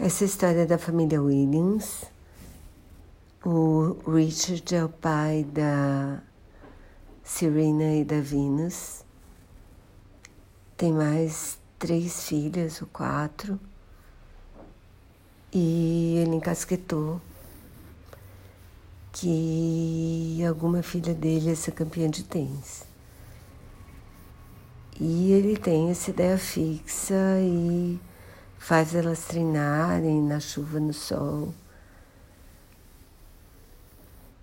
Essa história da família Williams. O Richard é o pai da Serena e da Venus. Tem mais três filhas, ou quatro. E ele encasquetou que alguma filha dele ia ser campeã de tênis. E ele tem essa ideia fixa e faz elas treinarem na chuva, no sol.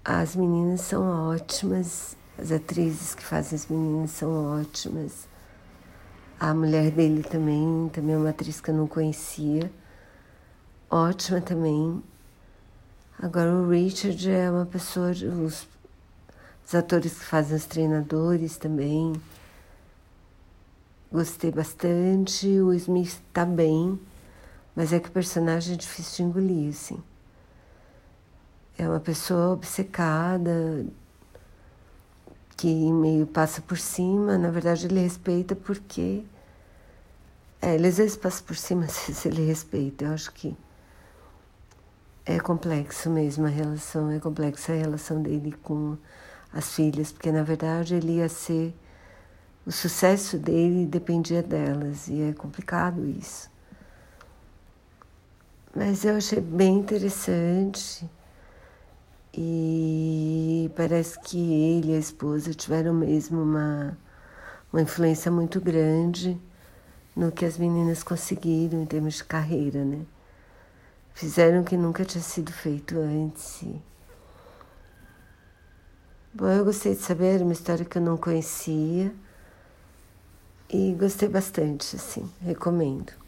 As meninas são ótimas, as atrizes que fazem as meninas são ótimas. A mulher dele também, também é uma atriz que eu não conhecia, ótima também. Agora o Richard é uma pessoa, os, os atores que fazem os treinadores também. Gostei bastante, o Smith está bem, mas é que o personagem é difícil de engolir, assim. É uma pessoa obcecada, que meio passa por cima, na verdade ele respeita porque. É, ele às vezes passa por cima, vezes ele respeita. Eu acho que é complexo mesmo a relação, é complexa a relação dele com as filhas, porque na verdade ele ia ser o sucesso dele dependia delas e é complicado isso. Mas eu achei bem interessante e parece que ele e a esposa tiveram mesmo uma, uma influência muito grande no que as meninas conseguiram em termos de carreira, né? Fizeram o que nunca tinha sido feito antes. Bom, eu gostei de saber, uma história que eu não conhecia. E gostei bastante, assim, recomendo.